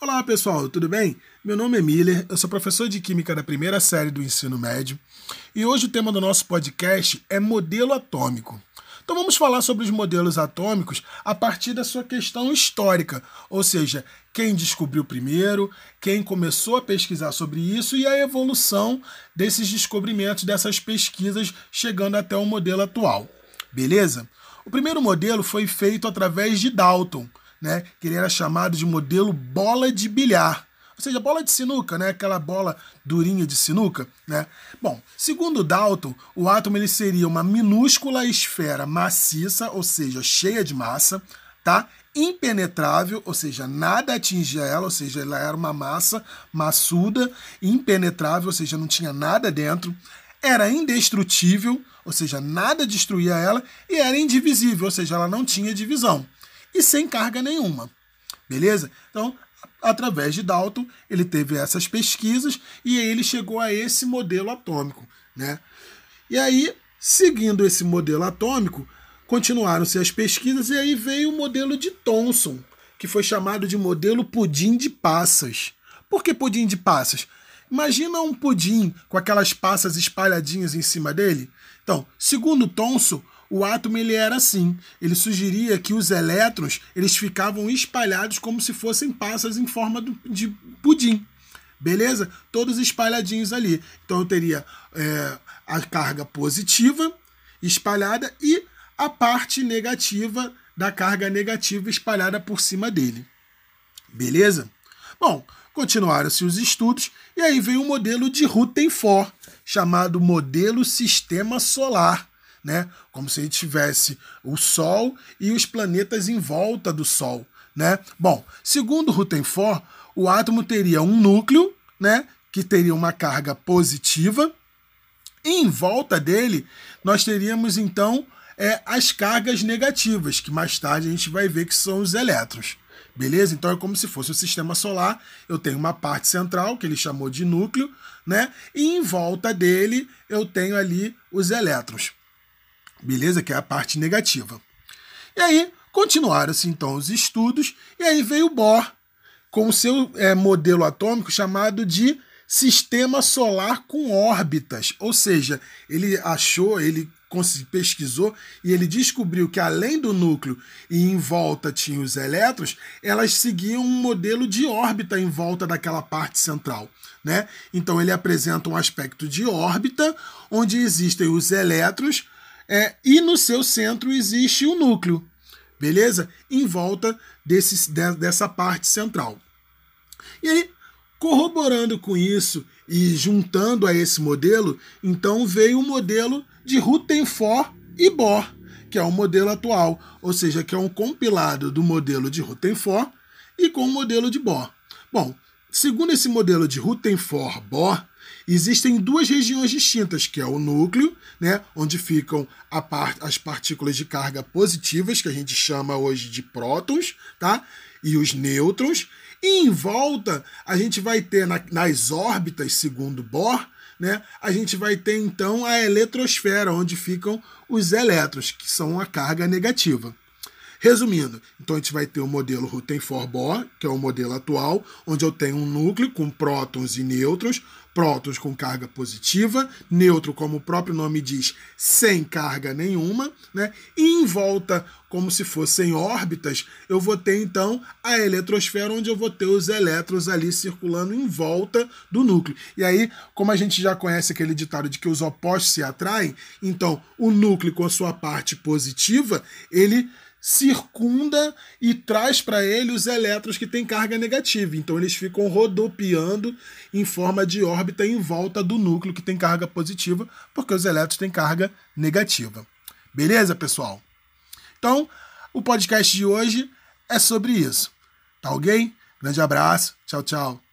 Olá pessoal, tudo bem? Meu nome é Miller, eu sou professor de Química da primeira série do ensino médio e hoje o tema do nosso podcast é modelo atômico. Então vamos falar sobre os modelos atômicos a partir da sua questão histórica, ou seja, quem descobriu primeiro, quem começou a pesquisar sobre isso e a evolução desses descobrimentos, dessas pesquisas, chegando até o modelo atual. Beleza? O primeiro modelo foi feito através de Dalton, né, que ele era chamado de modelo bola de bilhar. Ou seja, bola de sinuca, né? Aquela bola durinha de sinuca, né? Bom, segundo Dalton, o átomo ele seria uma minúscula esfera maciça, ou seja, cheia de massa, tá? Impenetrável, ou seja, nada atingia ela, ou seja, ela era uma massa maçuda, impenetrável, ou seja, não tinha nada dentro. Era indestrutível, ou seja, nada destruía ela, e era indivisível, ou seja, ela não tinha divisão. E sem carga nenhuma. Beleza? Então, através de Dalton, ele teve essas pesquisas e ele chegou a esse modelo atômico. Né? E aí, seguindo esse modelo atômico, continuaram-se as pesquisas e aí veio o modelo de Thomson, que foi chamado de modelo pudim de passas. Por que pudim de passas? Imagina um pudim com aquelas passas espalhadinhas em cima dele. Então, segundo Thomson, o átomo ele era assim. Ele sugeria que os elétrons eles ficavam espalhados como se fossem passas em forma de pudim. Beleza? Todos espalhadinhos ali. Então eu teria é, a carga positiva espalhada e a parte negativa da carga negativa espalhada por cima dele. Beleza? Bom, continuaram-se os estudos e aí veio o modelo de Rutherford, chamado modelo sistema solar né? Como se gente tivesse o Sol e os planetas em volta do Sol, né? Bom, segundo Rutherford, o átomo teria um núcleo, né? Que teria uma carga positiva. E em volta dele, nós teríamos então é, as cargas negativas, que mais tarde a gente vai ver que são os elétrons. Beleza? Então é como se fosse o sistema solar. Eu tenho uma parte central, que ele chamou de núcleo, né? E em volta dele eu tenho ali os elétrons beleza? Que é a parte negativa. E aí continuaram-se então os estudos, e aí veio Bohr com o seu é, modelo atômico chamado de sistema solar com órbitas. Ou seja, ele achou, ele pesquisou e ele descobriu que além do núcleo e em volta tinha os elétrons, elas seguiam um modelo de órbita em volta daquela parte central. Né? Então ele apresenta um aspecto de órbita, onde existem os elétrons é, e no seu centro existe o núcleo, beleza? Em volta desse, dessa parte central. E aí, corroborando com isso e juntando a esse modelo, então veio o modelo de Rutherford e Bohr, que é o modelo atual, ou seja, que é um compilado do modelo de Rutherford e com o modelo de Bohr. Bom, segundo esse modelo de Rutherford-Bohr, existem duas regiões distintas, que é o núcleo, né, onde ficam par as partículas de carga positivas, que a gente chama hoje de prótons, tá? E os nêutrons. E em volta, a gente vai ter na, nas órbitas, segundo Bohr, né, a gente vai ter então a eletrosfera, onde ficam os elétrons, que são a carga negativa. Resumindo, então a gente vai ter o modelo Rutherford-Bohr, que é o modelo atual, onde eu tenho um núcleo com prótons e nêutrons, prótons com carga positiva, neutro, como o próprio nome diz, sem carga nenhuma, né? E em volta, como se fossem órbitas, eu vou ter então a eletrosfera, onde eu vou ter os elétrons ali circulando em volta do núcleo. E aí, como a gente já conhece aquele ditado de que os opostos se atraem, então o núcleo com a sua parte positiva, ele circunda e traz para ele os elétrons que têm carga negativa. Então eles ficam rodopiando em forma de órbita em volta do núcleo que tem carga positiva, porque os elétrons têm carga negativa. Beleza, pessoal? Então, o podcast de hoje é sobre isso. Tá ok? Grande abraço. Tchau, tchau.